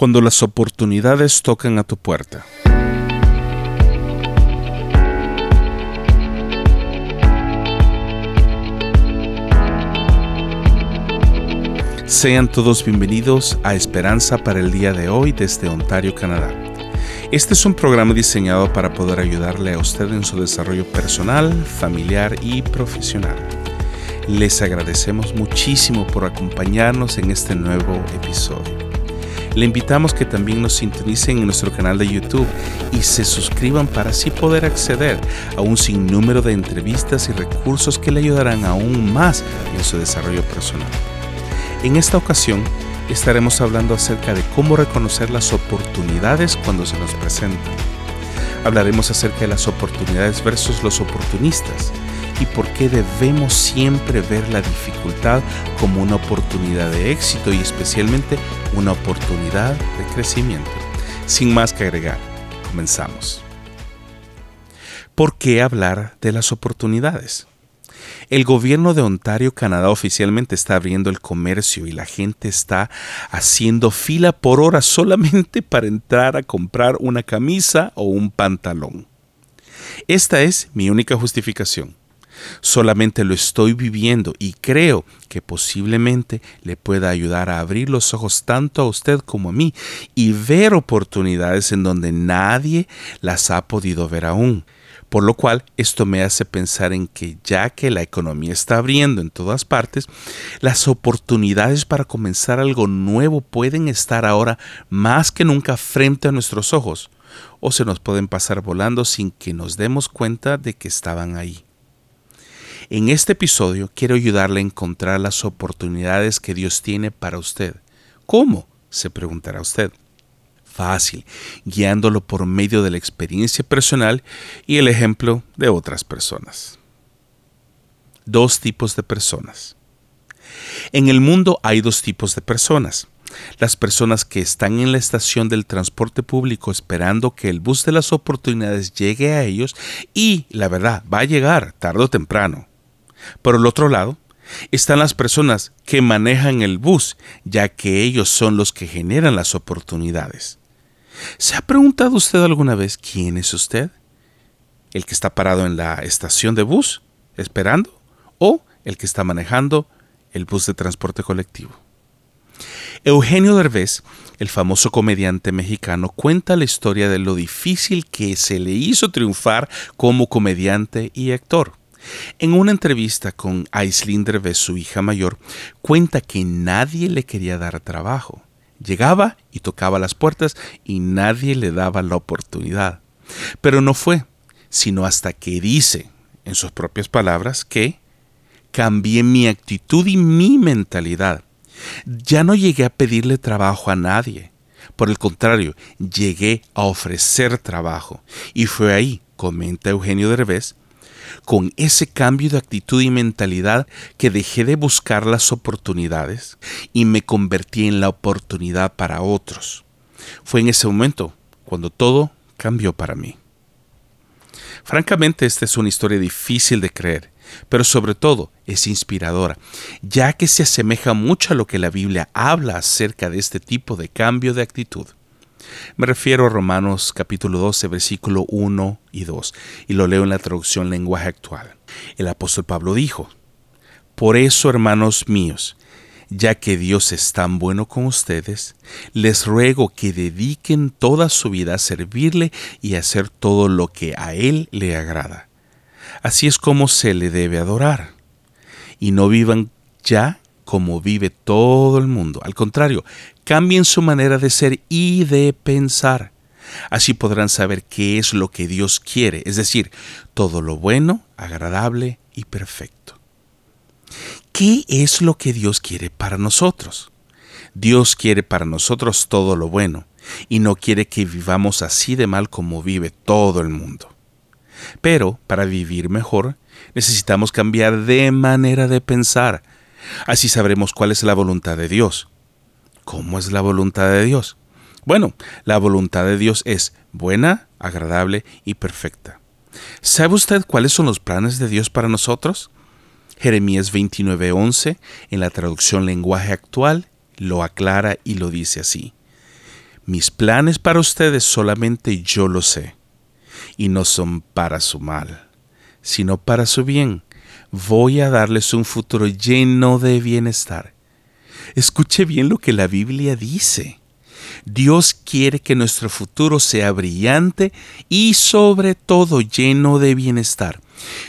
cuando las oportunidades tocan a tu puerta. Sean todos bienvenidos a Esperanza para el día de hoy desde Ontario, Canadá. Este es un programa diseñado para poder ayudarle a usted en su desarrollo personal, familiar y profesional. Les agradecemos muchísimo por acompañarnos en este nuevo episodio. Le invitamos que también nos sintonicen en nuestro canal de YouTube y se suscriban para así poder acceder a un sinnúmero de entrevistas y recursos que le ayudarán aún más en su desarrollo personal. En esta ocasión estaremos hablando acerca de cómo reconocer las oportunidades cuando se nos presentan. Hablaremos acerca de las oportunidades versus los oportunistas y por qué debemos siempre ver la dificultad como una oportunidad de éxito y especialmente una oportunidad de crecimiento. Sin más que agregar, comenzamos. ¿Por qué hablar de las oportunidades? El gobierno de Ontario, Canadá, oficialmente está abriendo el comercio y la gente está haciendo fila por horas solamente para entrar a comprar una camisa o un pantalón. Esta es mi única justificación. Solamente lo estoy viviendo y creo que posiblemente le pueda ayudar a abrir los ojos tanto a usted como a mí y ver oportunidades en donde nadie las ha podido ver aún. Por lo cual, esto me hace pensar en que ya que la economía está abriendo en todas partes, las oportunidades para comenzar algo nuevo pueden estar ahora más que nunca frente a nuestros ojos, o se nos pueden pasar volando sin que nos demos cuenta de que estaban ahí. En este episodio quiero ayudarle a encontrar las oportunidades que Dios tiene para usted. ¿Cómo? se preguntará usted. Fácil, guiándolo por medio de la experiencia personal y el ejemplo de otras personas. Dos tipos de personas. En el mundo hay dos tipos de personas. Las personas que están en la estación del transporte público esperando que el bus de las oportunidades llegue a ellos y, la verdad, va a llegar tarde o temprano. Por el otro lado, están las personas que manejan el bus, ya que ellos son los que generan las oportunidades. ¿Se ha preguntado usted alguna vez quién es usted? ¿El que está parado en la estación de bus, esperando? ¿O el que está manejando el bus de transporte colectivo? Eugenio Derbez, el famoso comediante mexicano, cuenta la historia de lo difícil que se le hizo triunfar como comediante y actor. En una entrevista con Aislinn Derbez, su hija mayor, cuenta que nadie le quería dar trabajo. Llegaba y tocaba las puertas y nadie le daba la oportunidad. Pero no fue, sino hasta que dice, en sus propias palabras, que cambié mi actitud y mi mentalidad. Ya no llegué a pedirle trabajo a nadie. Por el contrario, llegué a ofrecer trabajo. Y fue ahí, comenta Eugenio Derbez, con ese cambio de actitud y mentalidad que dejé de buscar las oportunidades y me convertí en la oportunidad para otros. Fue en ese momento cuando todo cambió para mí. Francamente, esta es una historia difícil de creer, pero sobre todo es inspiradora, ya que se asemeja mucho a lo que la Biblia habla acerca de este tipo de cambio de actitud. Me refiero a Romanos capítulo 12, versículo 1 y 2, y lo leo en la traducción lenguaje actual. El apóstol Pablo dijo, Por eso, hermanos míos, ya que Dios es tan bueno con ustedes, les ruego que dediquen toda su vida a servirle y a hacer todo lo que a Él le agrada. Así es como se le debe adorar. Y no vivan ya como vive todo el mundo. Al contrario, cambien su manera de ser y de pensar. Así podrán saber qué es lo que Dios quiere, es decir, todo lo bueno, agradable y perfecto. ¿Qué es lo que Dios quiere para nosotros? Dios quiere para nosotros todo lo bueno y no quiere que vivamos así de mal como vive todo el mundo. Pero para vivir mejor necesitamos cambiar de manera de pensar, Así sabremos cuál es la voluntad de Dios. ¿Cómo es la voluntad de Dios? Bueno, la voluntad de Dios es buena, agradable y perfecta. ¿Sabe usted cuáles son los planes de Dios para nosotros? Jeremías 29:11, en la traducción lenguaje actual, lo aclara y lo dice así. mis planes para ustedes solamente yo lo sé, y no son para su mal, sino para su bien. Voy a darles un futuro lleno de bienestar. Escuche bien lo que la Biblia dice. Dios quiere que nuestro futuro sea brillante y sobre todo lleno de bienestar.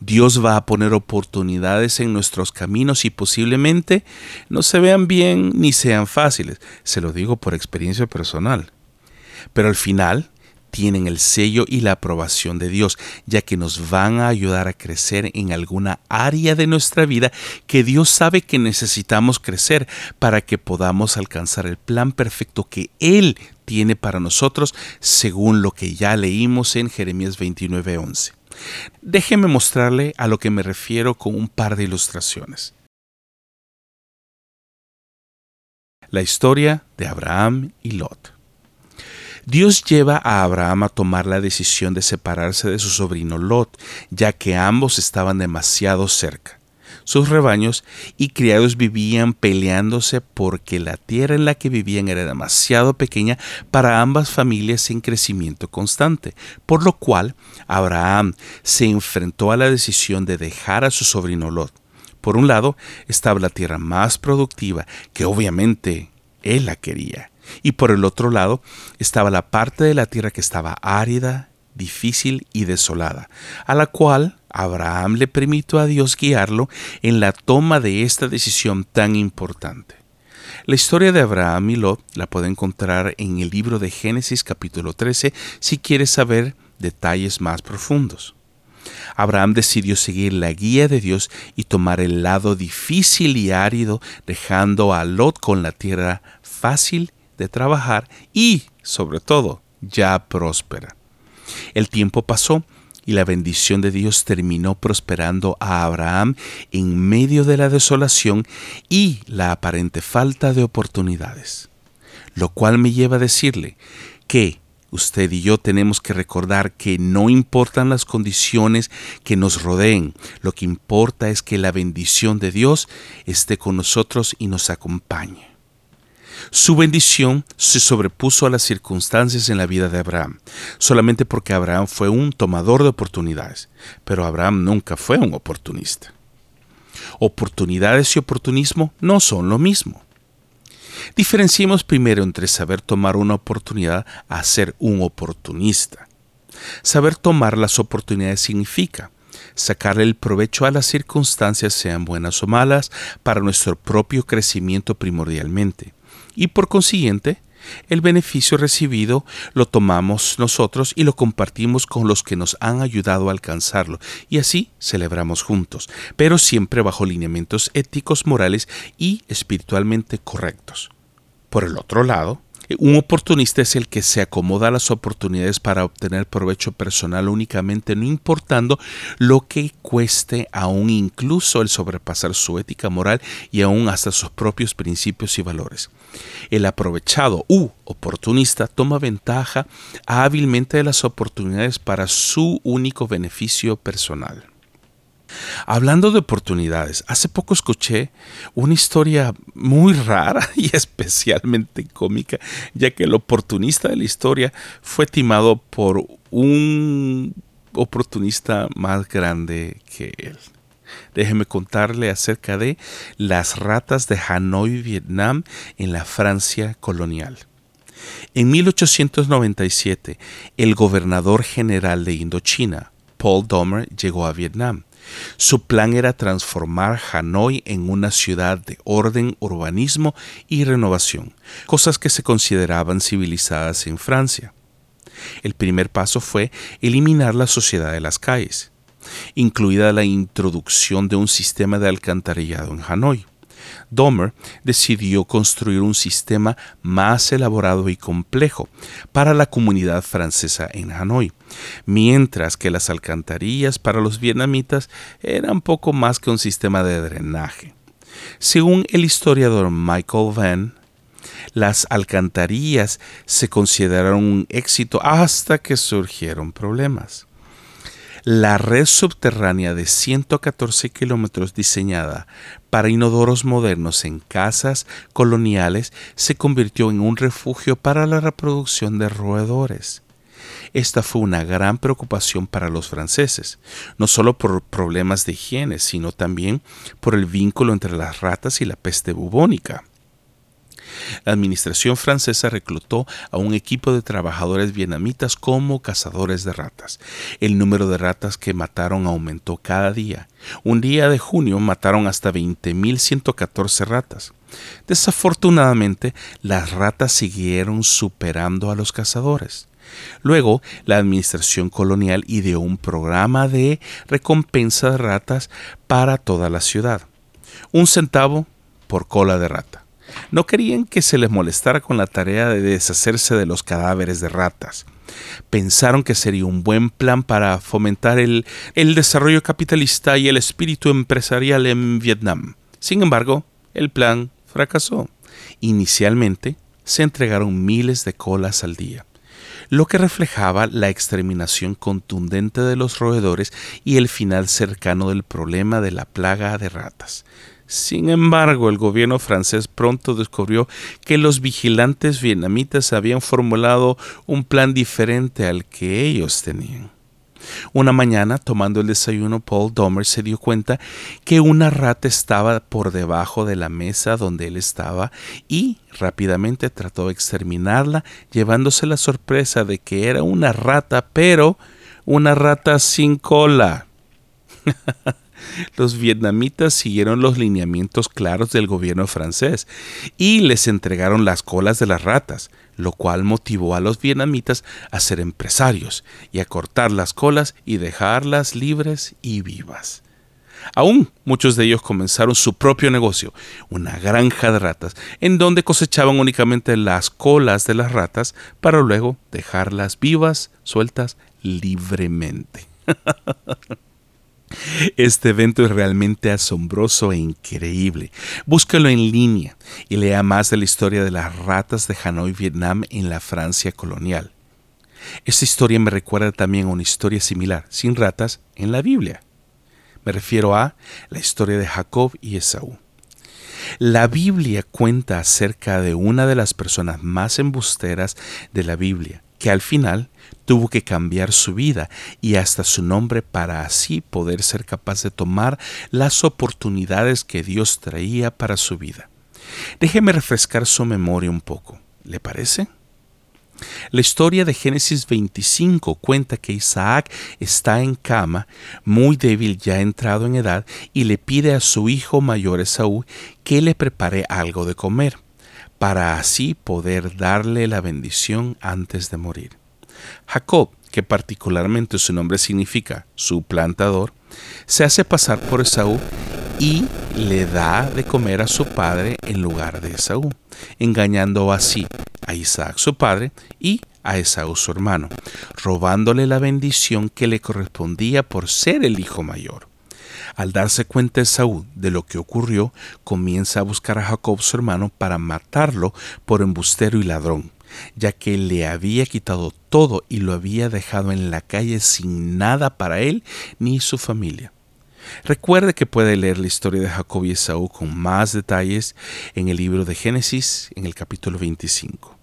Dios va a poner oportunidades en nuestros caminos y posiblemente no se vean bien ni sean fáciles. Se lo digo por experiencia personal. Pero al final tienen el sello y la aprobación de Dios, ya que nos van a ayudar a crecer en alguna área de nuestra vida que Dios sabe que necesitamos crecer para que podamos alcanzar el plan perfecto que Él tiene para nosotros, según lo que ya leímos en Jeremías 29:11. Déjeme mostrarle a lo que me refiero con un par de ilustraciones. La historia de Abraham y Lot. Dios lleva a Abraham a tomar la decisión de separarse de su sobrino Lot, ya que ambos estaban demasiado cerca. Sus rebaños y criados vivían peleándose porque la tierra en la que vivían era demasiado pequeña para ambas familias en crecimiento constante, por lo cual Abraham se enfrentó a la decisión de dejar a su sobrino Lot. Por un lado estaba la tierra más productiva, que obviamente él la quería, y por el otro lado estaba la parte de la tierra que estaba árida, difícil y desolada, a la cual Abraham le permitió a Dios guiarlo en la toma de esta decisión tan importante. La historia de Abraham y Lot la puede encontrar en el libro de Génesis capítulo 13 si quiere saber detalles más profundos. Abraham decidió seguir la guía de Dios y tomar el lado difícil y árido, dejando a Lot con la tierra fácil de trabajar y, sobre todo, ya próspera. El tiempo pasó y la bendición de Dios terminó prosperando a Abraham en medio de la desolación y la aparente falta de oportunidades. Lo cual me lleva a decirle que usted y yo tenemos que recordar que no importan las condiciones que nos rodeen, lo que importa es que la bendición de Dios esté con nosotros y nos acompañe. Su bendición se sobrepuso a las circunstancias en la vida de Abraham, solamente porque Abraham fue un tomador de oportunidades, pero Abraham nunca fue un oportunista. Oportunidades y oportunismo no son lo mismo. Diferenciemos primero entre saber tomar una oportunidad a ser un oportunista. Saber tomar las oportunidades significa sacarle el provecho a las circunstancias, sean buenas o malas, para nuestro propio crecimiento primordialmente y por consiguiente el beneficio recibido lo tomamos nosotros y lo compartimos con los que nos han ayudado a alcanzarlo, y así celebramos juntos, pero siempre bajo lineamientos éticos, morales y espiritualmente correctos. Por el otro lado, un oportunista es el que se acomoda a las oportunidades para obtener provecho personal únicamente, no importando lo que cueste aún incluso el sobrepasar su ética moral y aún hasta sus propios principios y valores. El aprovechado u oportunista toma ventaja hábilmente de las oportunidades para su único beneficio personal. Hablando de oportunidades, hace poco escuché una historia muy rara y especialmente cómica, ya que el oportunista de la historia fue timado por un oportunista más grande que él. Déjeme contarle acerca de las ratas de Hanoi, Vietnam, en la Francia colonial. En 1897, el gobernador general de Indochina, Paul Domer, llegó a Vietnam. Su plan era transformar Hanoi en una ciudad de orden, urbanismo y renovación, cosas que se consideraban civilizadas en Francia. El primer paso fue eliminar la sociedad de las calles, incluida la introducción de un sistema de alcantarillado en Hanoi. Domer decidió construir un sistema más elaborado y complejo para la comunidad francesa en Hanoi, mientras que las alcantarillas para los vietnamitas eran poco más que un sistema de drenaje. Según el historiador Michael Van, las alcantarillas se consideraron un éxito hasta que surgieron problemas. La red subterránea de 114 kilómetros diseñada para inodoros modernos en casas coloniales se convirtió en un refugio para la reproducción de roedores. Esta fue una gran preocupación para los franceses, no solo por problemas de higiene, sino también por el vínculo entre las ratas y la peste bubónica. La administración francesa reclutó a un equipo de trabajadores vietnamitas como cazadores de ratas. El número de ratas que mataron aumentó cada día. Un día de junio mataron hasta 20.114 ratas. Desafortunadamente, las ratas siguieron superando a los cazadores. Luego, la administración colonial ideó un programa de recompensa de ratas para toda la ciudad. Un centavo por cola de rata. No querían que se les molestara con la tarea de deshacerse de los cadáveres de ratas. Pensaron que sería un buen plan para fomentar el, el desarrollo capitalista y el espíritu empresarial en Vietnam. Sin embargo, el plan fracasó. Inicialmente, se entregaron miles de colas al día lo que reflejaba la exterminación contundente de los roedores y el final cercano del problema de la plaga de ratas. Sin embargo, el gobierno francés pronto descubrió que los vigilantes vietnamitas habían formulado un plan diferente al que ellos tenían. Una mañana, tomando el desayuno, Paul Domer se dio cuenta que una rata estaba por debajo de la mesa donde él estaba y rápidamente trató de exterminarla, llevándose la sorpresa de que era una rata, pero una rata sin cola. los vietnamitas siguieron los lineamientos claros del gobierno francés y les entregaron las colas de las ratas, lo cual motivó a los vietnamitas a ser empresarios y a cortar las colas y dejarlas libres y vivas. Aún muchos de ellos comenzaron su propio negocio, una granja de ratas, en donde cosechaban únicamente las colas de las ratas para luego dejarlas vivas, sueltas libremente. Este evento es realmente asombroso e increíble. Búscalo en línea y lea más de la historia de las ratas de Hanoi, Vietnam en la Francia colonial. Esta historia me recuerda también a una historia similar, sin ratas, en la Biblia. Me refiero a la historia de Jacob y Esaú. La Biblia cuenta acerca de una de las personas más embusteras de la Biblia, que al final tuvo que cambiar su vida y hasta su nombre para así poder ser capaz de tomar las oportunidades que Dios traía para su vida. Déjeme refrescar su memoria un poco, ¿le parece? La historia de Génesis 25 cuenta que Isaac está en cama, muy débil ya entrado en edad, y le pide a su hijo mayor Esaú que le prepare algo de comer, para así poder darle la bendición antes de morir. Jacob, que particularmente su nombre significa suplantador, se hace pasar por Esaú y le da de comer a su padre en lugar de Esaú, engañando así a Isaac su padre y a Esaú su hermano, robándole la bendición que le correspondía por ser el hijo mayor. Al darse cuenta Esaú de lo que ocurrió, comienza a buscar a Jacob su hermano para matarlo por embustero y ladrón ya que le había quitado todo y lo había dejado en la calle sin nada para él ni su familia. Recuerde que puede leer la historia de Jacob y Esaú con más detalles en el libro de Génesis, en el capítulo 25.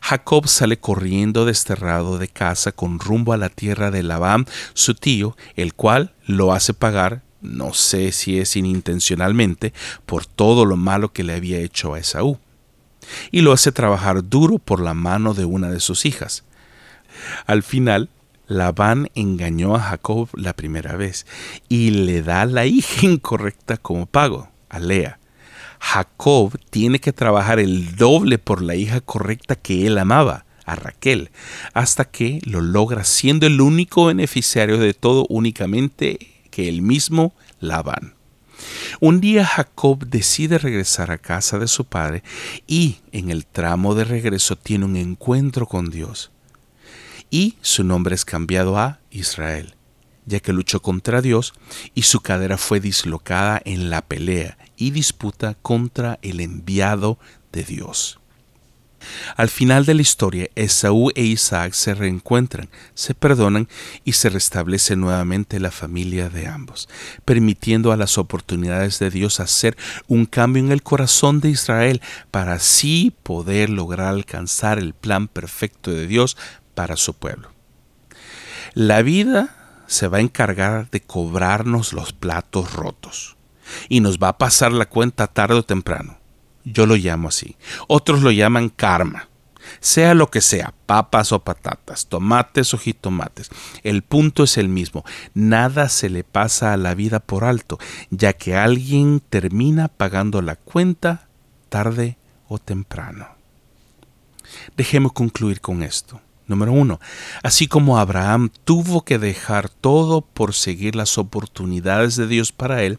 Jacob sale corriendo desterrado de casa con rumbo a la tierra de Labán, su tío, el cual lo hace pagar, no sé si es inintencionalmente, por todo lo malo que le había hecho a Esaú y lo hace trabajar duro por la mano de una de sus hijas. Al final, Labán engañó a Jacob la primera vez y le da la hija incorrecta como pago, a Lea. Jacob tiene que trabajar el doble por la hija correcta que él amaba, a Raquel, hasta que lo logra siendo el único beneficiario de todo únicamente que el mismo Labán. Un día Jacob decide regresar a casa de su padre y en el tramo de regreso tiene un encuentro con Dios. Y su nombre es cambiado a Israel, ya que luchó contra Dios y su cadera fue dislocada en la pelea y disputa contra el enviado de Dios. Al final de la historia, Esaú e Isaac se reencuentran, se perdonan y se restablece nuevamente la familia de ambos, permitiendo a las oportunidades de Dios hacer un cambio en el corazón de Israel para así poder lograr alcanzar el plan perfecto de Dios para su pueblo. La vida se va a encargar de cobrarnos los platos rotos y nos va a pasar la cuenta tarde o temprano. Yo lo llamo así. Otros lo llaman karma. Sea lo que sea, papas o patatas, tomates o jitomates, el punto es el mismo. Nada se le pasa a la vida por alto, ya que alguien termina pagando la cuenta tarde o temprano. Dejemos concluir con esto. Número uno, así como Abraham tuvo que dejar todo por seguir las oportunidades de Dios para él,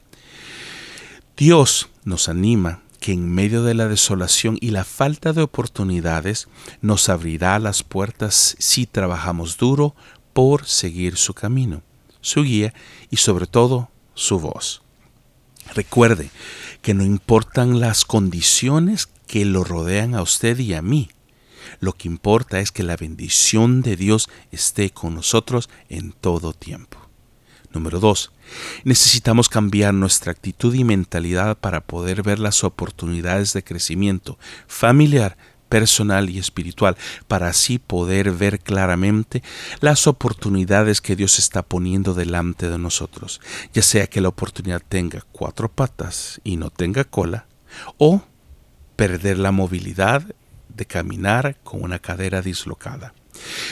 Dios nos anima que en medio de la desolación y la falta de oportunidades nos abrirá las puertas si trabajamos duro por seguir su camino, su guía y sobre todo su voz. Recuerde que no importan las condiciones que lo rodean a usted y a mí, lo que importa es que la bendición de Dios esté con nosotros en todo tiempo. Número 2. Necesitamos cambiar nuestra actitud y mentalidad para poder ver las oportunidades de crecimiento familiar, personal y espiritual, para así poder ver claramente las oportunidades que Dios está poniendo delante de nosotros, ya sea que la oportunidad tenga cuatro patas y no tenga cola, o perder la movilidad de caminar con una cadera dislocada.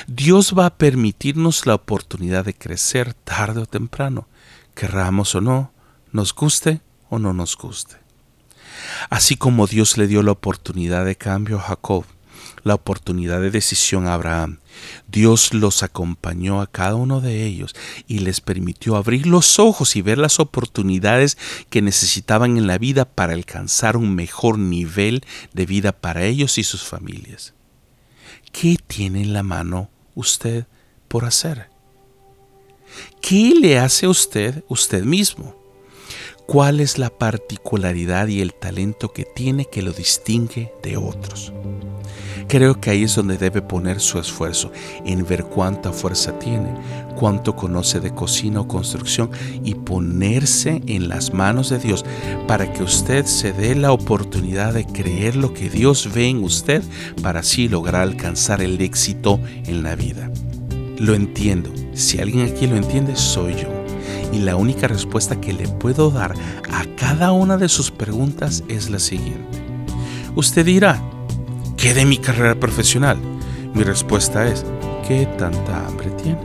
Dios va a permitirnos la oportunidad de crecer tarde o temprano, querramos o no, nos guste o no nos guste. Así como Dios le dio la oportunidad de cambio a Jacob, la oportunidad de decisión a Abraham. Dios los acompañó a cada uno de ellos y les permitió abrir los ojos y ver las oportunidades que necesitaban en la vida para alcanzar un mejor nivel de vida para ellos y sus familias. ¿Qué tiene en la mano usted por hacer? ¿Qué le hace a usted usted mismo? ¿Cuál es la particularidad y el talento que tiene que lo distingue de otros? Creo que ahí es donde debe poner su esfuerzo, en ver cuánta fuerza tiene, cuánto conoce de cocina o construcción y ponerse en las manos de Dios para que usted se dé la oportunidad de creer lo que Dios ve en usted para así lograr alcanzar el éxito en la vida. Lo entiendo. Si alguien aquí lo entiende, soy yo. Y la única respuesta que le puedo dar a cada una de sus preguntas es la siguiente. Usted dirá, ¿Qué de mi carrera profesional? Mi respuesta es, ¿qué tanta hambre tiene?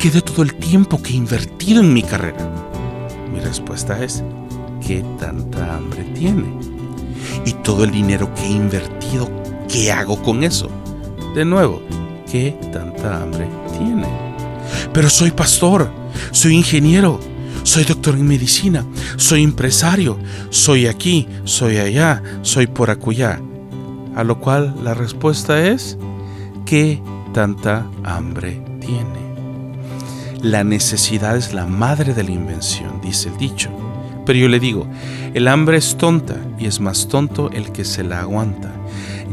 ¿Qué de todo el tiempo que he invertido en mi carrera? Mi respuesta es, ¿qué tanta hambre tiene? Y todo el dinero que he invertido, ¿qué hago con eso? De nuevo, ¿qué tanta hambre tiene? Pero soy pastor, soy ingeniero, soy doctor en medicina, soy empresario, soy aquí, soy allá, soy por acullá. A lo cual la respuesta es, ¿qué tanta hambre tiene? La necesidad es la madre de la invención, dice el dicho. Pero yo le digo, el hambre es tonta y es más tonto el que se la aguanta,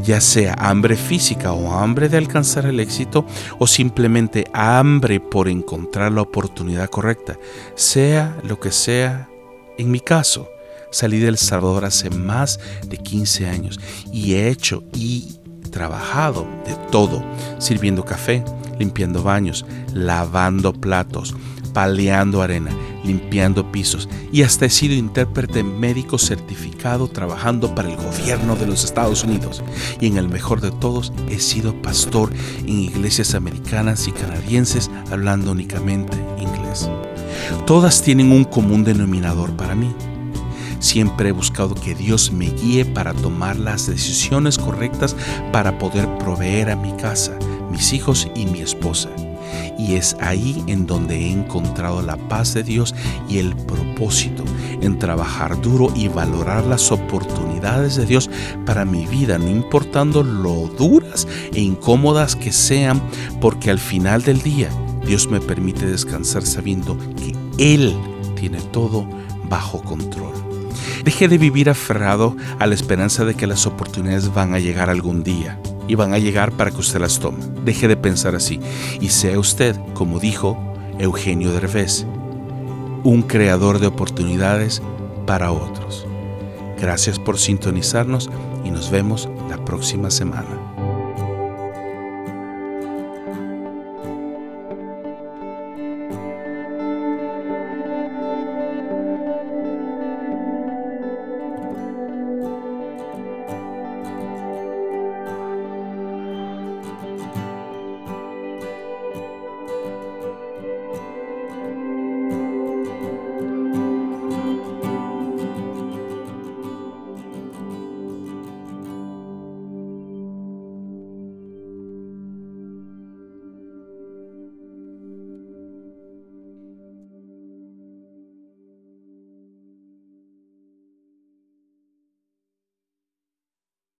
ya sea hambre física o hambre de alcanzar el éxito o simplemente hambre por encontrar la oportunidad correcta, sea lo que sea en mi caso Salí del Salvador hace más de 15 años y he hecho y trabajado de todo, sirviendo café, limpiando baños, lavando platos, paleando arena, limpiando pisos y hasta he sido intérprete médico certificado trabajando para el gobierno de los Estados Unidos. Y en el mejor de todos, he sido pastor en iglesias americanas y canadienses hablando únicamente inglés. Todas tienen un común denominador para mí Siempre he buscado que Dios me guíe para tomar las decisiones correctas para poder proveer a mi casa, mis hijos y mi esposa. Y es ahí en donde he encontrado la paz de Dios y el propósito en trabajar duro y valorar las oportunidades de Dios para mi vida, no importando lo duras e incómodas que sean, porque al final del día Dios me permite descansar sabiendo que Él tiene todo bajo control. Deje de vivir aferrado a la esperanza de que las oportunidades van a llegar algún día y van a llegar para que usted las tome. Deje de pensar así y sea usted, como dijo Eugenio Derbez, un creador de oportunidades para otros. Gracias por sintonizarnos y nos vemos la próxima semana.